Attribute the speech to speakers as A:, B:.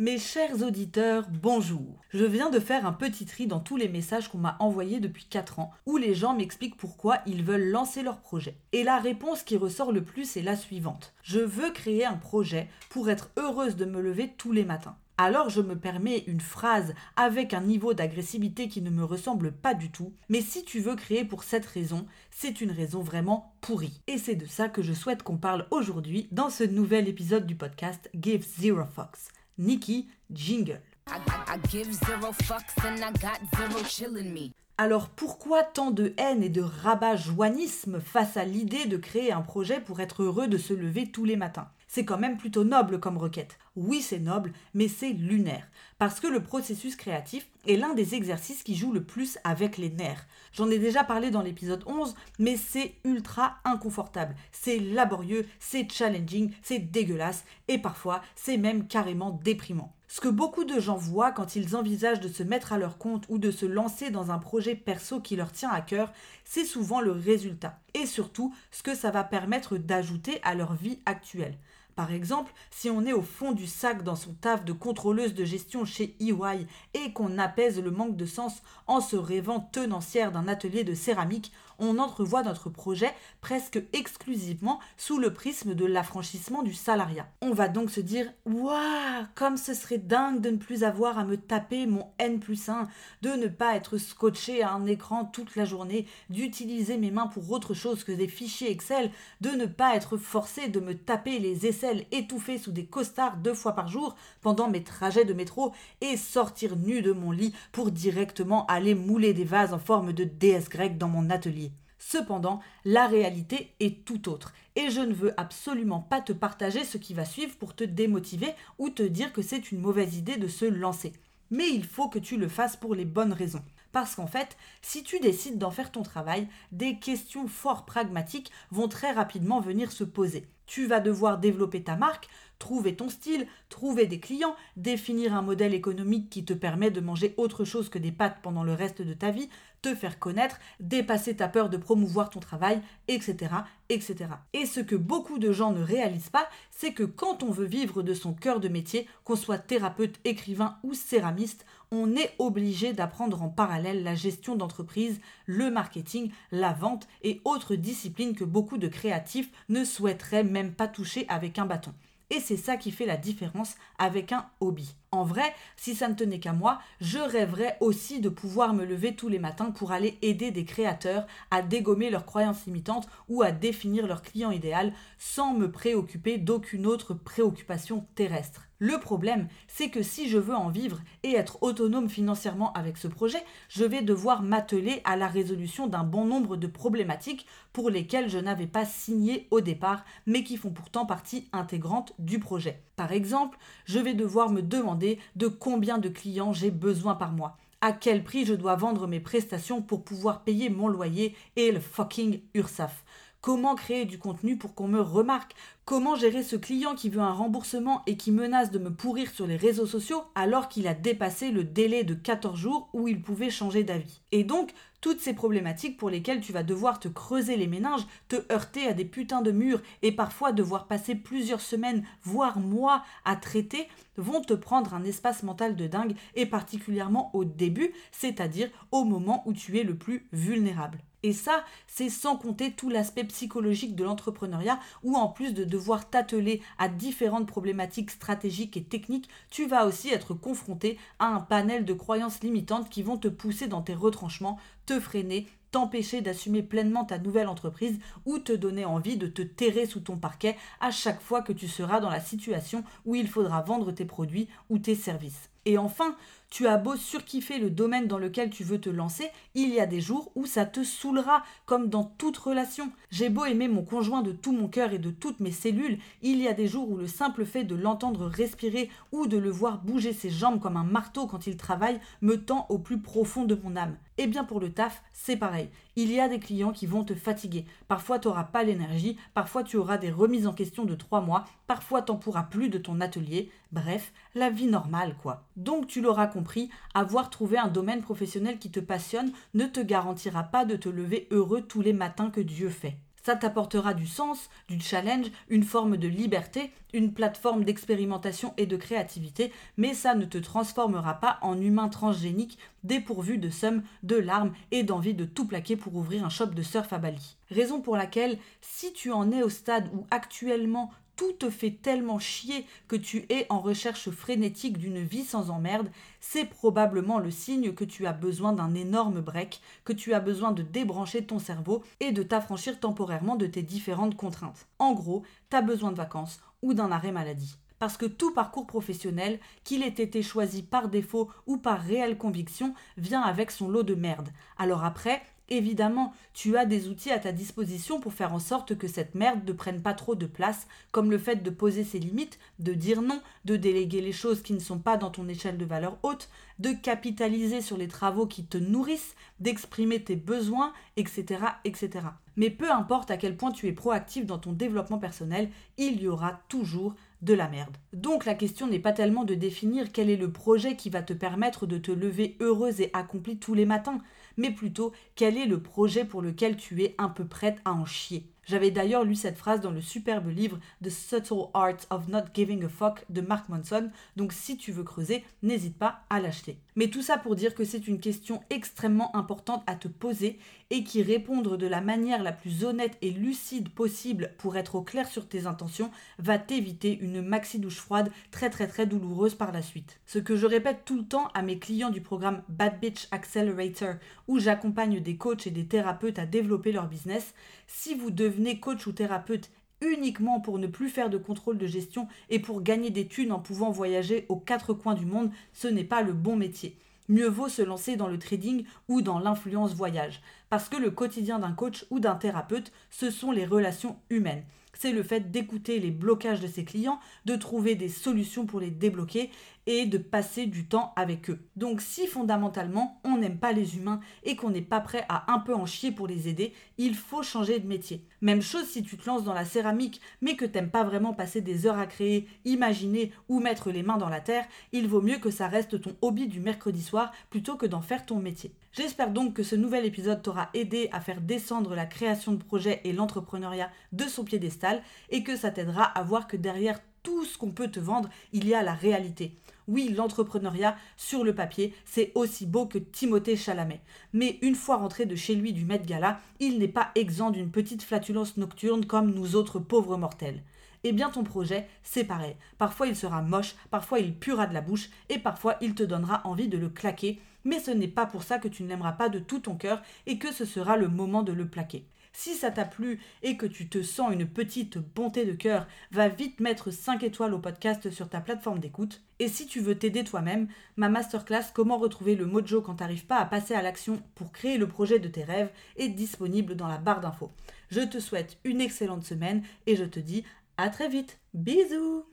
A: Mes chers auditeurs, bonjour. Je viens de faire un petit tri dans tous les messages qu'on m'a envoyés depuis 4 ans, où les gens m'expliquent pourquoi ils veulent lancer leur projet. Et la réponse qui ressort le plus est la suivante. Je veux créer un projet pour être heureuse de me lever tous les matins. Alors je me permets une phrase avec un niveau d'agressivité qui ne me ressemble pas du tout, mais si tu veux créer pour cette raison, c'est une raison vraiment pourrie. Et c'est de ça que je souhaite qu'on parle aujourd'hui dans ce nouvel épisode du podcast Give Zero Fox. Nikki Jingle. Alors pourquoi tant de haine et de rabat-joignisme face à l'idée de créer un projet pour être heureux de se lever tous les matins? C'est quand même plutôt noble comme requête. Oui, c'est noble, mais c'est lunaire. Parce que le processus créatif est l'un des exercices qui joue le plus avec les nerfs. J'en ai déjà parlé dans l'épisode 11, mais c'est ultra inconfortable. C'est laborieux, c'est challenging, c'est dégueulasse, et parfois c'est même carrément déprimant. Ce que beaucoup de gens voient quand ils envisagent de se mettre à leur compte ou de se lancer dans un projet perso qui leur tient à cœur, c'est souvent le résultat. Et surtout, ce que ça va permettre d'ajouter à leur vie actuelle. Par exemple, si on est au fond du sac dans son taf de contrôleuse de gestion chez EY et qu'on apaise le manque de sens en se rêvant tenancière d'un atelier de céramique, on entrevoit notre projet presque exclusivement sous le prisme de l'affranchissement du salariat. On va donc se dire Waouh, comme ce serait dingue de ne plus avoir à me taper mon N plus 1, de ne pas être scotché à un écran toute la journée, d'utiliser mes mains pour autre chose que des fichiers Excel, de ne pas être forcé de me taper les aisselles étouffées sous des costards deux fois par jour pendant mes trajets de métro et sortir nu de mon lit pour directement aller mouler des vases en forme de déesse grecque dans mon atelier. Cependant, la réalité est tout autre. Et je ne veux absolument pas te partager ce qui va suivre pour te démotiver ou te dire que c'est une mauvaise idée de se lancer. Mais il faut que tu le fasses pour les bonnes raisons. Parce qu'en fait, si tu décides d'en faire ton travail, des questions fort pragmatiques vont très rapidement venir se poser. Tu vas devoir développer ta marque, trouver ton style, trouver des clients, définir un modèle économique qui te permet de manger autre chose que des pâtes pendant le reste de ta vie, te faire connaître, dépasser ta peur de promouvoir ton travail, etc., etc. Et ce que beaucoup de gens ne réalisent pas, c'est que quand on veut vivre de son cœur de métier, qu'on soit thérapeute, écrivain ou céramiste, on est obligé d'apprendre en parallèle la gestion d'entreprise, le marketing, la vente et autres disciplines que beaucoup de créatifs ne souhaiteraient même pas toucher avec un bâton. Et c'est ça qui fait la différence avec un hobby. En vrai, si ça ne tenait qu'à moi, je rêverais aussi de pouvoir me lever tous les matins pour aller aider des créateurs à dégommer leurs croyances limitantes ou à définir leur client idéal sans me préoccuper d'aucune autre préoccupation terrestre. Le problème, c'est que si je veux en vivre et être autonome financièrement avec ce projet, je vais devoir m'atteler à la résolution d'un bon nombre de problématiques pour lesquelles je n'avais pas signé au départ, mais qui font pourtant partie intégrante du projet. Par exemple, je vais devoir me demander de combien de clients j'ai besoin par mois à quel prix je dois vendre mes prestations pour pouvoir payer mon loyer et le fucking URSAF. Comment créer du contenu pour qu'on me remarque Comment gérer ce client qui veut un remboursement et qui menace de me pourrir sur les réseaux sociaux alors qu'il a dépassé le délai de 14 jours où il pouvait changer d'avis Et donc, toutes ces problématiques pour lesquelles tu vas devoir te creuser les méninges, te heurter à des putains de murs et parfois devoir passer plusieurs semaines, voire mois à traiter, vont te prendre un espace mental de dingue et particulièrement au début, c'est-à-dire au moment où tu es le plus vulnérable. Et ça, c'est sans compter tout l'aspect psychologique de l'entrepreneuriat où en plus de devoir t'atteler à différentes problématiques stratégiques et techniques, tu vas aussi être confronté à un panel de croyances limitantes qui vont te pousser dans tes retranchements, te freiner, t'empêcher d'assumer pleinement ta nouvelle entreprise ou te donner envie de te terrer sous ton parquet à chaque fois que tu seras dans la situation où il faudra vendre tes produits ou tes services. Et enfin, tu as beau surkiffer le domaine dans lequel tu veux te lancer, il y a des jours où ça te saoulera, comme dans toute relation. J'ai beau aimer mon conjoint de tout mon cœur et de toutes mes cellules, il y a des jours où le simple fait de l'entendre respirer ou de le voir bouger ses jambes comme un marteau quand il travaille me tend au plus profond de mon âme. Et eh bien pour le taf, c'est pareil. Il y a des clients qui vont te fatiguer. Parfois tu n'auras pas l'énergie, parfois tu auras des remises en question de trois mois, parfois t'en pourras plus de ton atelier. Bref, la vie normale quoi. Donc tu l'auras compris, avoir trouvé un domaine professionnel qui te passionne ne te garantira pas de te lever heureux tous les matins que Dieu fait. Ça t'apportera du sens, du challenge, une forme de liberté, une plateforme d'expérimentation et de créativité, mais ça ne te transformera pas en humain transgénique dépourvu de somme, de larmes et d'envie de tout plaquer pour ouvrir un shop de surf à Bali. Raison pour laquelle, si tu en es au stade où actuellement tout te fait tellement chier que tu es en recherche frénétique d'une vie sans emmerde, c'est probablement le signe que tu as besoin d'un énorme break, que tu as besoin de débrancher ton cerveau et de t'affranchir temporairement de tes différentes contraintes. En gros, tu as besoin de vacances ou d'un arrêt maladie. Parce que tout parcours professionnel, qu'il ait été choisi par défaut ou par réelle conviction, vient avec son lot de merde. Alors après, Évidemment, tu as des outils à ta disposition pour faire en sorte que cette merde ne prenne pas trop de place, comme le fait de poser ses limites, de dire non, de déléguer les choses qui ne sont pas dans ton échelle de valeur haute, de capitaliser sur les travaux qui te nourrissent, d'exprimer tes besoins, etc., etc. Mais peu importe à quel point tu es proactif dans ton développement personnel, il y aura toujours de la merde. Donc la question n'est pas tellement de définir quel est le projet qui va te permettre de te lever heureuse et accomplie tous les matins, mais plutôt quel est le projet pour lequel tu es un peu prête à en chier? J'avais d'ailleurs lu cette phrase dans le superbe livre The Subtle Art of Not Giving a Fuck de Mark Manson, donc si tu veux creuser, n'hésite pas à l'acheter. Mais tout ça pour dire que c'est une question extrêmement importante à te poser et qui répondre de la manière la plus honnête et lucide possible pour être au clair sur tes intentions va t'éviter une maxi douche froide très très très douloureuse par la suite. Ce que je répète tout le temps à mes clients du programme Bad Bitch Accelerator où j'accompagne des coachs et des thérapeutes à développer leur business, si vous devenez coach ou thérapeute uniquement pour ne plus faire de contrôle de gestion et pour gagner des thunes en pouvant voyager aux quatre coins du monde, ce n'est pas le bon métier. Mieux vaut se lancer dans le trading ou dans l'influence voyage. Parce que le quotidien d'un coach ou d'un thérapeute, ce sont les relations humaines c'est le fait d'écouter les blocages de ses clients, de trouver des solutions pour les débloquer et de passer du temps avec eux. Donc si fondamentalement on n'aime pas les humains et qu'on n'est pas prêt à un peu en chier pour les aider, il faut changer de métier. Même chose si tu te lances dans la céramique mais que t'aimes pas vraiment passer des heures à créer, imaginer ou mettre les mains dans la terre, il vaut mieux que ça reste ton hobby du mercredi soir plutôt que d'en faire ton métier. J'espère donc que ce nouvel épisode t'aura aidé à faire descendre la création de projets et l'entrepreneuriat de son piédestal et que ça t'aidera à voir que derrière tout ce qu'on peut te vendre, il y a la réalité. Oui, l'entrepreneuriat sur le papier, c'est aussi beau que Timothée Chalamet. Mais une fois rentré de chez lui du Met Gala, il n'est pas exempt d'une petite flatulence nocturne comme nous autres pauvres mortels. Eh bien ton projet, c'est pareil. Parfois il sera moche, parfois il puera de la bouche, et parfois il te donnera envie de le claquer, mais ce n'est pas pour ça que tu ne l'aimeras pas de tout ton cœur et que ce sera le moment de le plaquer. Si ça t'a plu et que tu te sens une petite bonté de cœur, va vite mettre 5 étoiles au podcast sur ta plateforme d'écoute. Et si tu veux t'aider toi-même, ma masterclass Comment retrouver le mojo quand t'arrives pas à passer à l'action pour créer le projet de tes rêves est disponible dans la barre d'infos. Je te souhaite une excellente semaine et je te dis à très vite. Bisous